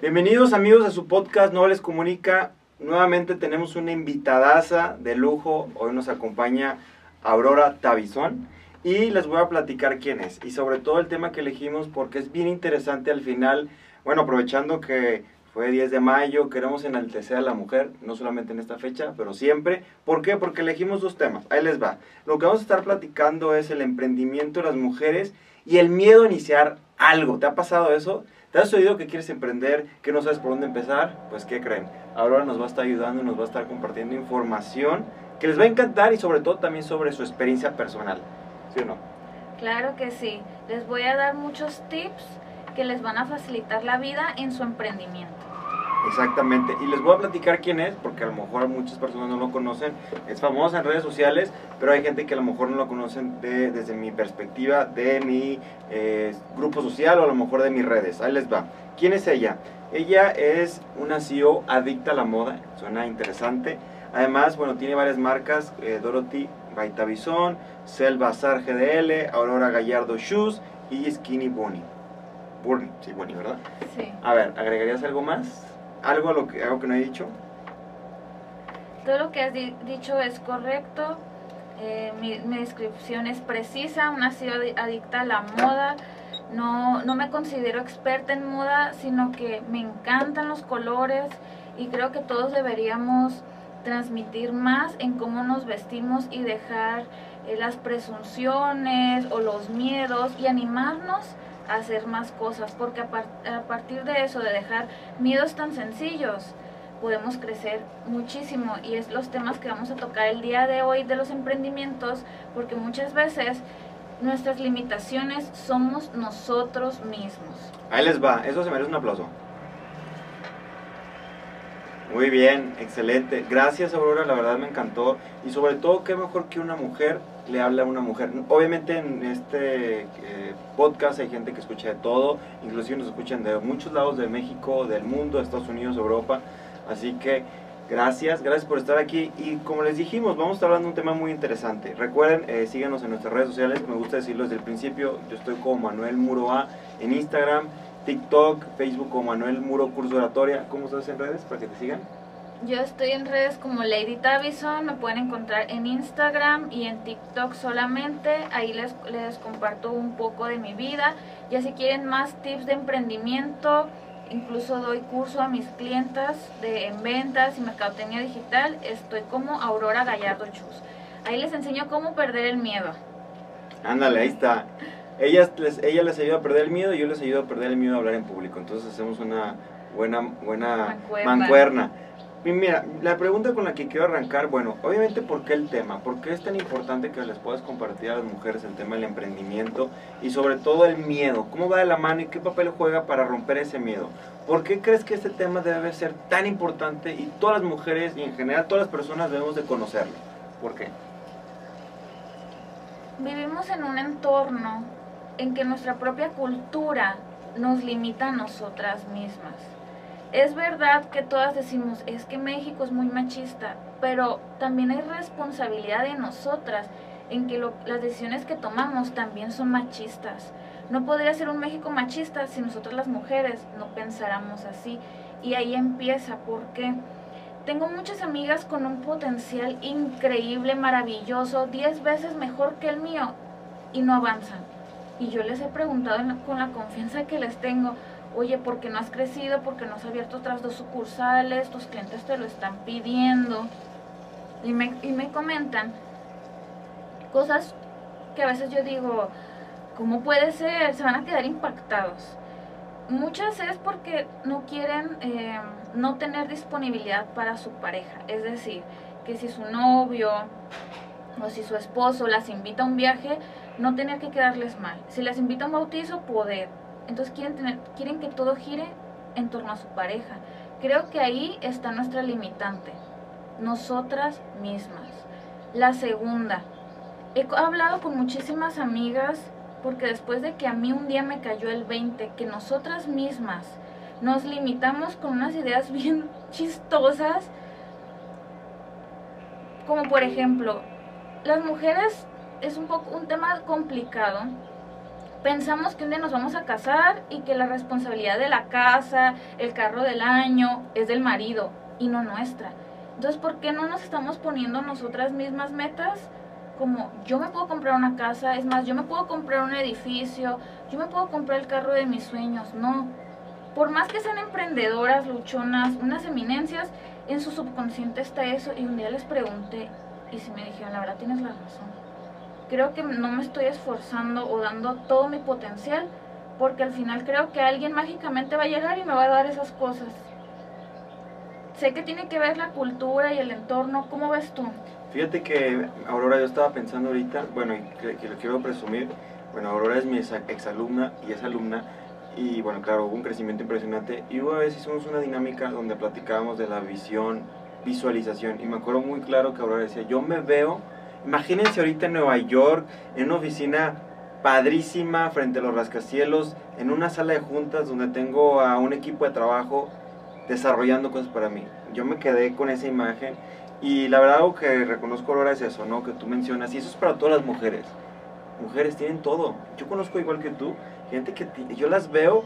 Bienvenidos amigos a su podcast No les comunica. Nuevamente tenemos una invitadaza de lujo. Hoy nos acompaña Aurora Tabizón y les voy a platicar quién es y sobre todo el tema que elegimos porque es bien interesante al final. Bueno, aprovechando que fue 10 de mayo, queremos enaltecer a la mujer, no solamente en esta fecha, pero siempre. ¿Por qué? Porque elegimos dos temas. Ahí les va. Lo que vamos a estar platicando es el emprendimiento de las mujeres y el miedo a iniciar algo. ¿Te ha pasado eso? ¿Te has oído que quieres emprender, que no sabes por dónde empezar? Pues ¿qué creen? Aurora nos va a estar ayudando y nos va a estar compartiendo información que les va a encantar y sobre todo también sobre su experiencia personal. ¿Sí o no? Claro que sí. Les voy a dar muchos tips que les van a facilitar la vida en su emprendimiento. Exactamente. Y les voy a platicar quién es, porque a lo mejor muchas personas no lo conocen. Es famosa en redes sociales, pero hay gente que a lo mejor no lo conocen de, desde mi perspectiva, de mi eh, grupo social o a lo mejor de mis redes. Ahí les va. ¿Quién es ella? Ella es una CEO adicta a la moda. Suena interesante. Además, bueno, tiene varias marcas. Eh, Dorothy Baitavison, Selvazar GDL, Aurora Gallardo Shoes y Skinny Bunny. Bunny, sí, Bunny, ¿verdad? Sí. A ver, ¿agregarías algo más? ¿Algo, lo que, algo que no he dicho? Todo lo que has di- dicho es correcto. Eh, mi, descripción es precisa. CEO adi- adicta a la moda. No, no me considero experta en moda, sino que me encantan los colores y creo que todos deberíamos transmitir más en cómo nos vestimos y dejar eh, las presunciones o los miedos y animarnos hacer más cosas, porque a, a partir de eso, de dejar miedos tan sencillos, podemos crecer muchísimo y es los temas que vamos a tocar el día de hoy de los emprendimientos, porque muchas veces nuestras limitaciones somos nosotros mismos. Ahí les va, eso se merece un aplauso. Muy bien, excelente. Gracias Aurora, la verdad me encantó. Y sobre todo, qué mejor que una mujer le hable a una mujer. Obviamente en este eh, podcast hay gente que escucha de todo, inclusive nos escuchan de muchos lados de México, del mundo, Estados Unidos, Europa. Así que gracias, gracias por estar aquí. Y como les dijimos, vamos a estar hablando de un tema muy interesante. Recuerden, eh, síganos en nuestras redes sociales, me gusta decirlo desde el principio. Yo estoy como Manuel Muroa en Instagram. TikTok, Facebook como Manuel Muro Curso Oratoria. ¿Cómo estás en redes para que te sigan? Yo estoy en redes como Lady Tavison, me pueden encontrar en Instagram y en TikTok solamente. Ahí les, les comparto un poco de mi vida. Ya si quieren más tips de emprendimiento, incluso doy curso a mis clientas de, en ventas y mercadotecnia digital. Estoy como Aurora Gallardo Chus. Ahí les enseño cómo perder el miedo. Ándale, ahí está. Ellas les, ella les ayuda a perder el miedo y yo les ayudo a perder el miedo a hablar en público. Entonces hacemos una buena, buena Mancuerna. mancuerna. Mira, la pregunta con la que quiero arrancar, bueno, obviamente, ¿por qué el tema? ¿Por qué es tan importante que les puedas compartir a las mujeres el tema del emprendimiento y sobre todo el miedo? ¿Cómo va de la mano y qué papel juega para romper ese miedo? ¿Por qué crees que este tema debe ser tan importante y todas las mujeres y en general todas las personas debemos de conocerlo? ¿Por qué? Vivimos en un entorno en que nuestra propia cultura nos limita a nosotras mismas. Es verdad que todas decimos, es que México es muy machista, pero también hay responsabilidad de nosotras en que las decisiones que tomamos también son machistas. No podría ser un México machista si nosotras las mujeres no pensáramos así. Y ahí empieza, porque tengo muchas amigas con un potencial increíble, maravilloso, 10 veces mejor que el mío, y no avanzan. Y yo les he preguntado con la confianza que les tengo, oye, ¿por qué no has crecido? ¿Por qué no has abierto otras dos sucursales? Tus clientes te lo están pidiendo. Y me, y me comentan cosas que a veces yo digo, ¿cómo puede ser? Se van a quedar impactados. Muchas es porque no quieren eh, no tener disponibilidad para su pareja. Es decir, que si su novio o si su esposo las invita a un viaje, no tener que quedarles mal. Si las invita a un bautizo, poder. Entonces quieren, tener, quieren que todo gire en torno a su pareja. Creo que ahí está nuestra limitante. Nosotras mismas. La segunda, he hablado con muchísimas amigas porque después de que a mí un día me cayó el 20, que nosotras mismas nos limitamos con unas ideas bien chistosas, como por ejemplo, las mujeres es un poco un tema complicado pensamos que un día nos vamos a casar y que la responsabilidad de la casa, el carro del año, es del marido y no nuestra. Entonces, ¿por qué no nos estamos poniendo nosotras mismas metas? Como yo me puedo comprar una casa, es más, yo me puedo comprar un edificio, yo me puedo comprar el carro de mis sueños. No. Por más que sean emprendedoras, luchonas, unas eminencias, en su subconsciente está eso. Y un día les pregunté, y si me dijeron, la verdad tienes la razón. Creo que no me estoy esforzando o dando todo mi potencial, porque al final creo que alguien mágicamente va a llegar y me va a dar esas cosas sé que tiene que ver la cultura y el entorno. ¿Cómo ves tú? Fíjate que Aurora, yo estaba pensando ahorita, bueno, y que, lo quiero presumir, bueno, Aurora es mi exalumna y es alumna, y bueno, claro, hubo un crecimiento impresionante, y una vez hicimos una dinámica donde platicábamos de la visión, visualización, y me acuerdo muy claro que Aurora decía, yo me veo, imagínense ahorita en Nueva York, en una oficina padrísima frente a los rascacielos, en una sala de juntas donde tengo a un equipo de trabajo desarrollando cosas para mí. Yo me quedé con esa imagen y la verdad algo que reconozco ahora es eso, ¿no? Que tú mencionas, y eso es para todas las mujeres. Mujeres tienen todo. Yo conozco igual que tú, gente que yo las veo,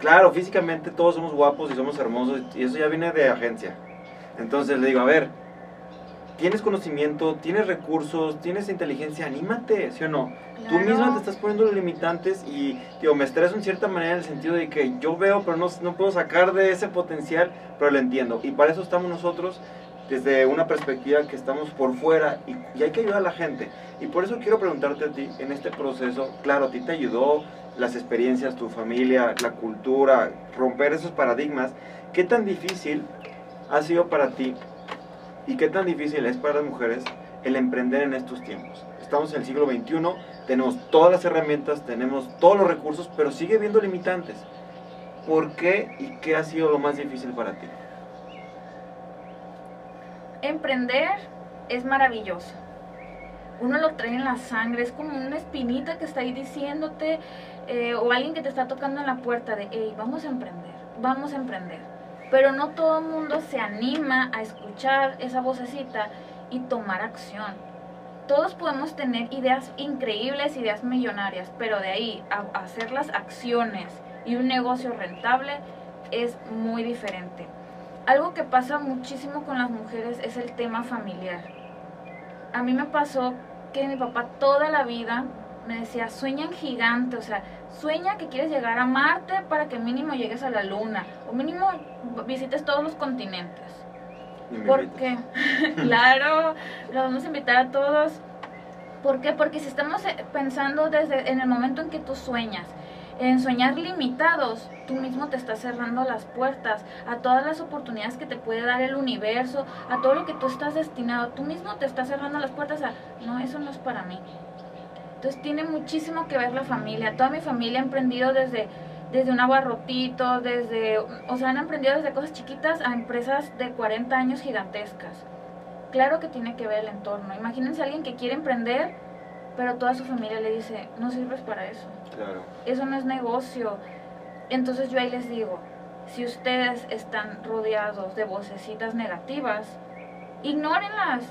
claro, físicamente todos somos guapos y somos hermosos y eso ya viene de agencia. Entonces le digo, a ver, tienes conocimiento, tienes recursos, tienes inteligencia, anímate, ¿sí o no? Tú misma te estás poniendo los limitantes y, digo, me estreso en cierta manera en el sentido de que yo veo, pero no, no puedo sacar de ese potencial, pero lo entiendo. Y para eso estamos nosotros, desde una perspectiva que estamos por fuera y, y, hay que ayudar a la gente. Y por eso quiero preguntarte a ti, en este proceso, claro, a ti te ayudó las experiencias, tu familia, la cultura, romper esos paradigmas. ¿Qué tan difícil ha sido para ti y qué tan difícil es para las mujeres el emprender en estos tiempos. Estamos en el siglo XXI, tenemos todas las herramientas, tenemos todos los recursos, pero sigue habiendo limitantes. ¿Por qué y qué ha sido lo más difícil para ti? Emprender es maravilloso. Uno lo trae en la sangre, es como una espinita que está ahí diciéndote, eh, o alguien que te está tocando en la puerta de, hey, vamos a emprender, vamos a emprender pero no todo el mundo se anima a escuchar esa vocecita y tomar acción. Todos podemos tener ideas increíbles, ideas millonarias, pero de ahí a hacer las acciones y un negocio rentable es muy diferente. Algo que pasa muchísimo con las mujeres es el tema familiar. A mí me pasó que mi papá toda la vida me decía, sueña en gigante, o sea, sueña que quieres llegar a Marte para que mínimo llegues a la Luna, o mínimo visites todos los continentes. ¿Por qué? claro, lo vamos a invitar a todos. ¿Por qué? Porque si estamos eh, pensando desde en el momento en que tú sueñas, en soñar limitados, tú mismo te estás cerrando las puertas a todas las oportunidades que te puede dar el universo, a todo lo que tú estás destinado. Tú mismo te estás cerrando las puertas a, no, eso no es para mí. Entonces tiene muchísimo que ver la familia. Toda mi familia ha emprendido desde, desde un abarrotito, desde, o sea, han emprendido desde cosas chiquitas a empresas de 40 años gigantescas. Claro que tiene que ver el entorno. Imagínense a alguien que quiere emprender, pero toda su familia le dice, no sirves para eso. Claro. Eso no es negocio. Entonces yo ahí les digo, si ustedes están rodeados de vocecitas negativas, ignórenlas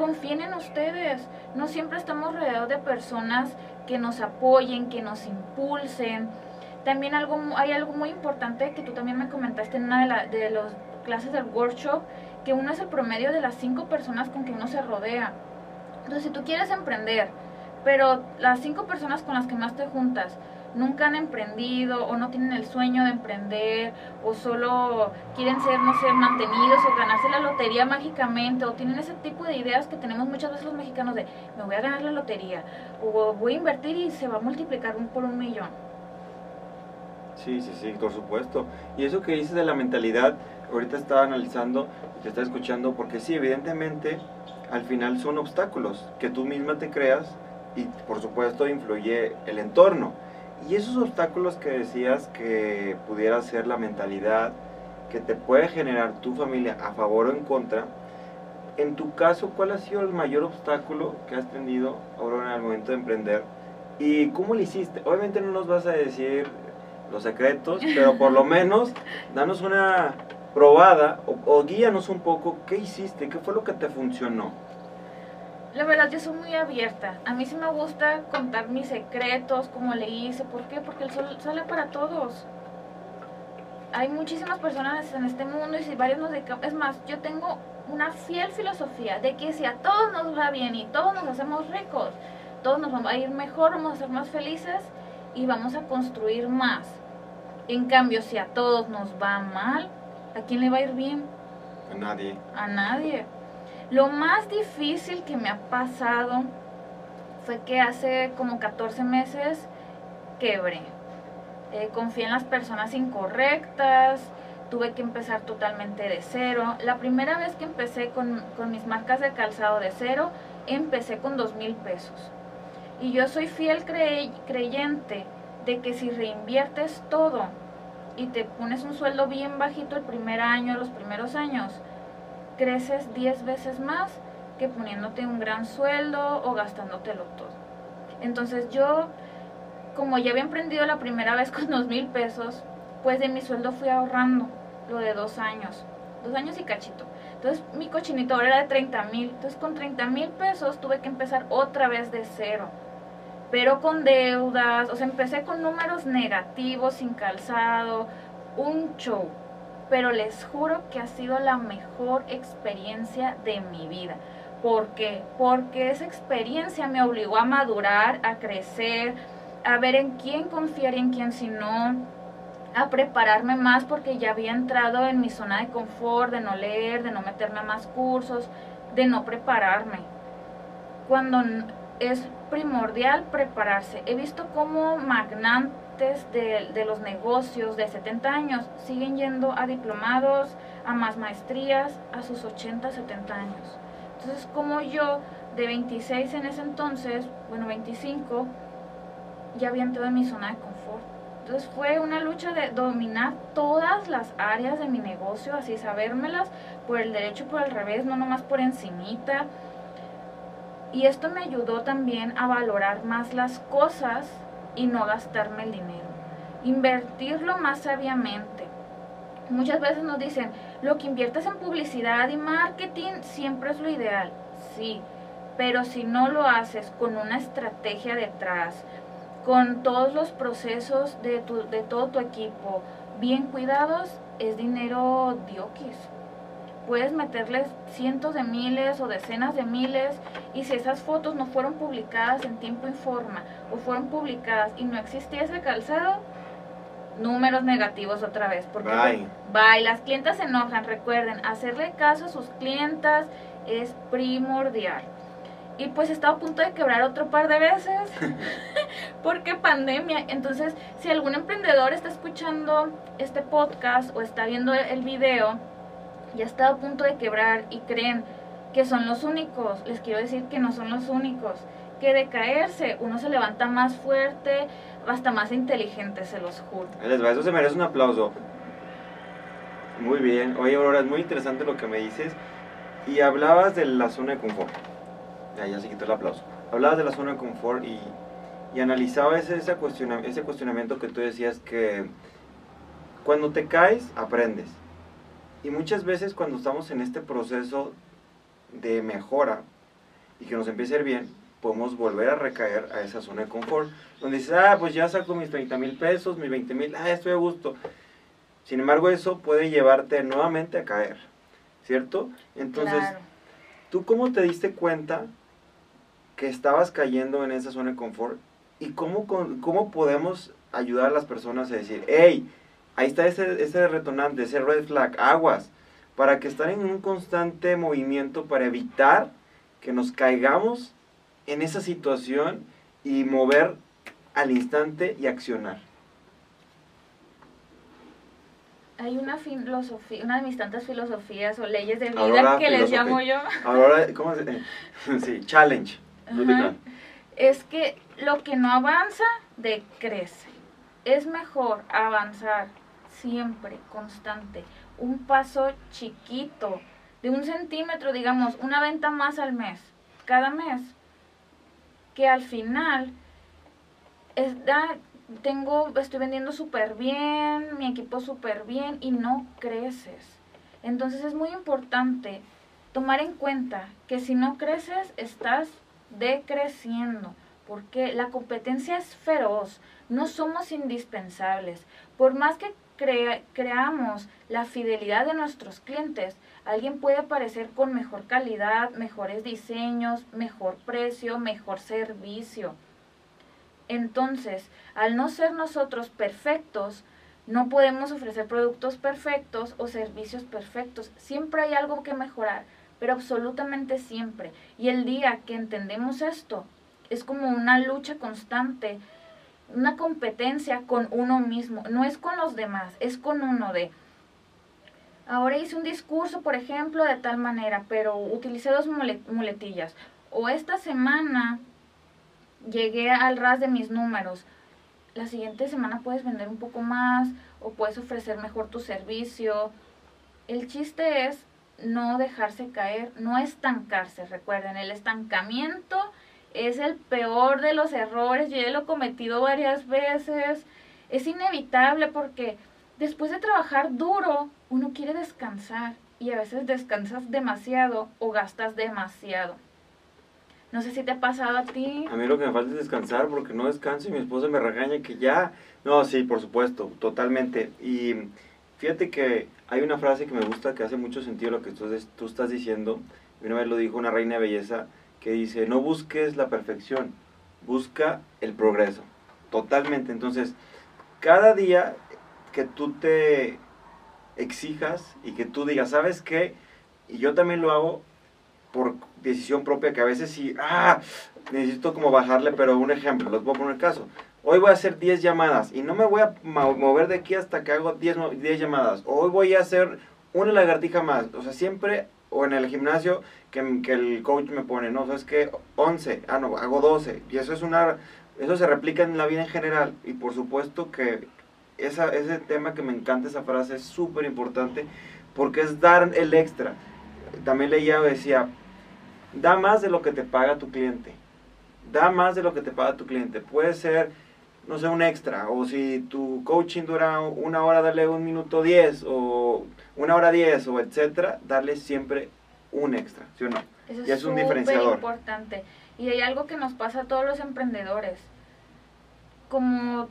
confíen en ustedes. No siempre estamos rodeados de personas que nos apoyen, que nos impulsen. También algo, hay algo muy importante que tú también me comentaste en una de, de las clases del workshop, que uno es el promedio de las cinco personas con que uno se rodea. Entonces, si tú quieres emprender, pero las cinco personas con las que más te juntas nunca han emprendido o no tienen el sueño de emprender o solo quieren ser, no sé, mantenidos o ganarse la lotería mágicamente o tienen ese tipo de ideas que tenemos muchas veces los mexicanos de me voy a ganar la lotería o voy a invertir y se va a multiplicar un por un millón. Sí, sí, sí, por supuesto. Y eso que dices de la mentalidad, ahorita estaba analizando, te estaba escuchando, porque sí, evidentemente, al final son obstáculos que tú misma te creas y por supuesto influye el entorno. Y esos obstáculos que decías que pudiera ser la mentalidad que te puede generar tu familia a favor o en contra, en tu caso, ¿cuál ha sido el mayor obstáculo que has tenido ahora en el momento de emprender? ¿Y cómo lo hiciste? Obviamente no nos vas a decir los secretos, pero por lo menos danos una probada o, o guíanos un poco qué hiciste, qué fue lo que te funcionó. La verdad, yo soy muy abierta. A mí sí me gusta contar mis secretos, cómo le hice. ¿Por qué? Porque el sol sale para todos. Hay muchísimas personas en este mundo y si varios nos dedicamos... Es más, yo tengo una fiel filosofía de que si a todos nos va bien y todos nos hacemos ricos, todos nos vamos a ir mejor, vamos a ser más felices y vamos a construir más. En cambio, si a todos nos va mal, ¿a quién le va a ir bien? A nadie. A nadie. Lo más difícil que me ha pasado fue que hace como 14 meses quebré. Eh, confié en las personas incorrectas, tuve que empezar totalmente de cero. La primera vez que empecé con, con mis marcas de calzado de cero, empecé con dos mil pesos. Y yo soy fiel creyente de que si reinviertes todo y te pones un sueldo bien bajito el primer año, los primeros años, creces 10 veces más que poniéndote un gran sueldo o gastándotelo todo. Entonces yo, como ya había emprendido la primera vez con dos mil pesos, pues de mi sueldo fui ahorrando lo de dos años, dos años y cachito. Entonces mi cochinito ahora era de 30 mil. Entonces con 30 mil pesos tuve que empezar otra vez de cero. Pero con deudas, o sea, empecé con números negativos, sin calzado, un show pero les juro que ha sido la mejor experiencia de mi vida. ¿Por qué? Porque esa experiencia me obligó a madurar, a crecer, a ver en quién confiar y en quién si no, a prepararme más porque ya había entrado en mi zona de confort, de no leer, de no meterme a más cursos, de no prepararme. Cuando es primordial prepararse. He visto cómo magnan de, los negocios de 70 años siguen yendo a diplomados, a más maestrías, a sus 80, 70 años. Entonces, como yo, de 26 en ese entonces, bueno, 25, ya había entrado en mi zona de confort. Entonces fue una lucha de dominar todas las áreas de mi negocio, así sabérmelas por el derecho y por el revés, no nomás por encimita. Y esto me ayudó también a valorar más las cosas y no gastarme el dinero. Invertirlo más sabiamente. Muchas veces nos dicen, lo que inviertes en publicidad y marketing siempre es lo ideal. Sí, pero si no lo haces con una estrategia detrás, con todos los procesos de, tu, de todo tu equipo bien cuidados, es dinero dioquis puedes meterles cientos de miles o decenas de miles y si esas fotos no fueron publicadas en tiempo y forma o fueron publicadas y no existía ese calzado, números negativos otra vez. Porque bye. bye. Las clientas se enojan. Recuerden, hacerle caso a sus clientas es primordial. Y pues he estado a punto de quebrar otro par de veces porque pandemia. Entonces, si algún emprendedor está escuchando este podcast o está viendo el video, ya está a punto de quebrar y creen que son los únicos, les quiero decir que no son los únicos, que de caerse uno se levanta más fuerte, hasta más inteligente, se los juro. Eso se merece un aplauso. Muy bien. Oye, Aurora, es muy interesante lo que me dices. Y hablabas de la zona de confort. Ya, ya se quitó el aplauso. Hablabas de la zona de confort y, y analizabas ese, ese cuestionamiento que tú decías que cuando te caes, aprendes y muchas veces cuando estamos en este proceso de mejora y que nos empiece a ir bien, podemos volver a recaer a esa zona de confort, donde dices, ah, pues ya saco mis 30 mil pesos, mis 20 mil, ah, estoy a gusto. Sin embargo, eso puede llevarte nuevamente a caer, ¿cierto? Entonces, ¿tú cómo te diste cuenta que estabas cayendo en esa zona de confort? ¿Y cómo, cómo podemos ayudar a las personas a decir, hey, ahí está ese, ese retonante, ese red flag, aguas, para que estén en un constante movimiento para evitar que nos caigamos en esa situación y mover al instante y accionar. Hay una filosofía, una de mis tantas filosofías o leyes de vida que les llamo yo. Ahora, ¿cómo se Sí, challenge. Es que lo que no avanza, decrece. Es mejor avanzar siempre, constante. Un paso chiquito, de un centímetro, digamos, una venta más al mes, cada mes. Que al final es, tengo, estoy vendiendo súper bien, mi equipo súper bien y no creces. Entonces es muy importante tomar en cuenta que si no creces, estás decreciendo, porque la competencia es feroz, no somos indispensables. Por más que creamos la fidelidad de nuestros clientes, alguien puede aparecer con mejor calidad, mejores diseños, mejor precio, mejor servicio. Entonces, al no ser nosotros perfectos, no podemos ofrecer productos perfectos o servicios perfectos. Siempre hay algo que mejorar, pero absolutamente siempre. Y el día que entendemos esto, es como una lucha constante, una competencia con uno mismo. No es con los demás, es con uno de... Ahora hice un discurso, por ejemplo, de tal manera, pero utilicé dos muletillas. O esta semana llegué al ras de mis números la siguiente semana puedes vender un poco más o puedes ofrecer mejor tu servicio. El chiste es no dejarse caer, no estancarse. Recuerden, el estancamiento es el peor de los errores. Yo ya lo he cometido varias veces. Es inevitable porque después de trabajar duro, uno quiere descansar y a veces descansas demasiado o gastas demasiado. No sé si te ha pasado a ti. A mí lo que me falta es descansar porque no descanso y mi esposa me regaña que ya... No, sí, por supuesto, totalmente. Y fíjate que hay una frase que me gusta que hace mucho sentido lo que tú, tú estás diciendo. Una vez lo dijo una reina de belleza que dice, no busques la perfección, busca el progreso. Totalmente. Entonces, cada día que tú te exijas y que tú digas, ¿sabes qué? Y yo también lo hago, por decisión propia que a veces sí, ah, necesito como bajarle, pero un ejemplo, les voy a poner caso. Hoy voy a hacer 10 llamadas y no me voy a mover de aquí hasta que hago 10, 10 llamadas. Hoy voy a hacer una lagartija más. O sea, siempre, o en el gimnasio, que, que el coach me pone, no, sabes que 11, ah, no, hago 12. Y eso es una, eso se replica en la vida en general. Y por supuesto que esa, ese tema que me encanta, esa frase es súper importante porque es dar el extra. También leía, decía, da más de lo que te paga tu cliente. Da más de lo que te paga tu cliente. Puede ser, no sé, un extra. O si tu coaching dura una hora, darle un minuto diez. O una hora diez, o etcétera. Darle siempre un extra, ¿sí o no? Eso y es, un diferenciador. importante. Y hay algo que nos pasa a todos los emprendedores. Como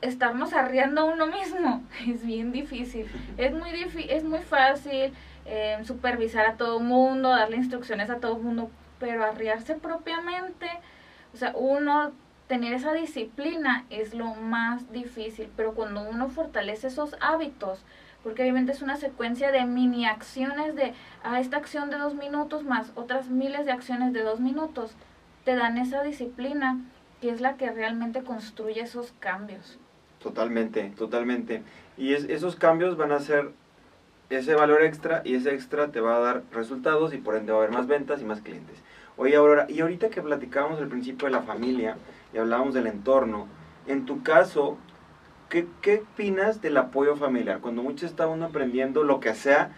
estarnos arriando a uno mismo. Es bien difícil. Es muy, es muy fácil eh, supervisar a todo mundo, darle instrucciones a todo mundo, pero arriarse propiamente, o sea, uno tener esa disciplina es lo más difícil, pero cuando uno fortalece esos hábitos, porque obviamente es una secuencia de mini acciones de a ah, esta acción de dos minutos más otras miles de acciones de dos minutos, te dan esa disciplina que es la que realmente construye esos cambios. Totalmente, totalmente. Y es, esos cambios van a ser ese valor extra y ese extra te va a dar resultados y por ende va a haber más ventas y más clientes. Oye, Aurora, y ahorita que platicábamos el principio de la familia y hablábamos del entorno, en tu caso, ¿qué, ¿qué opinas del apoyo familiar? Cuando muchos está uno emprendiendo lo que sea,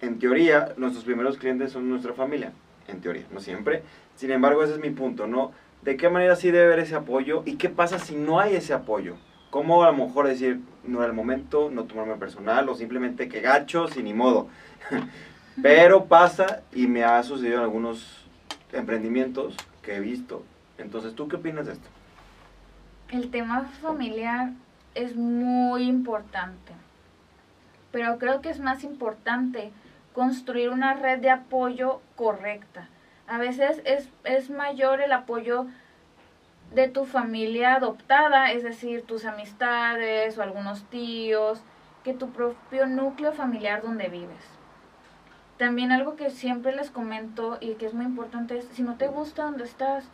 en teoría, nuestros primeros clientes son nuestra familia, en teoría, no siempre. Sin embargo, ese es mi punto, ¿no? ¿De qué manera sí debe haber ese apoyo y qué pasa si no hay ese apoyo? ¿Cómo a lo mejor decir, no era el momento, no tomarme personal o simplemente que gacho, sin ni modo? Pero pasa y me ha sucedido en algunos emprendimientos que he visto. Entonces, ¿tú qué opinas de esto? El tema familiar es muy importante, pero creo que es más importante construir una red de apoyo correcta. A veces es, es mayor el apoyo de tu familia adoptada, es decir, tus amistades o algunos tíos, que tu propio núcleo familiar donde vives. También algo que siempre les comento y que es muy importante es, si no te gusta donde estás,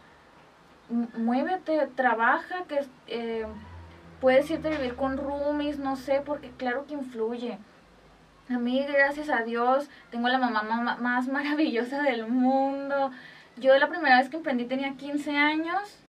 muévete, trabaja, que eh, puedes irte a vivir con roomies, no sé, porque claro que influye. A mí, gracias a Dios, tengo la mamá más maravillosa del mundo. Yo la primera vez que emprendí tenía 15 años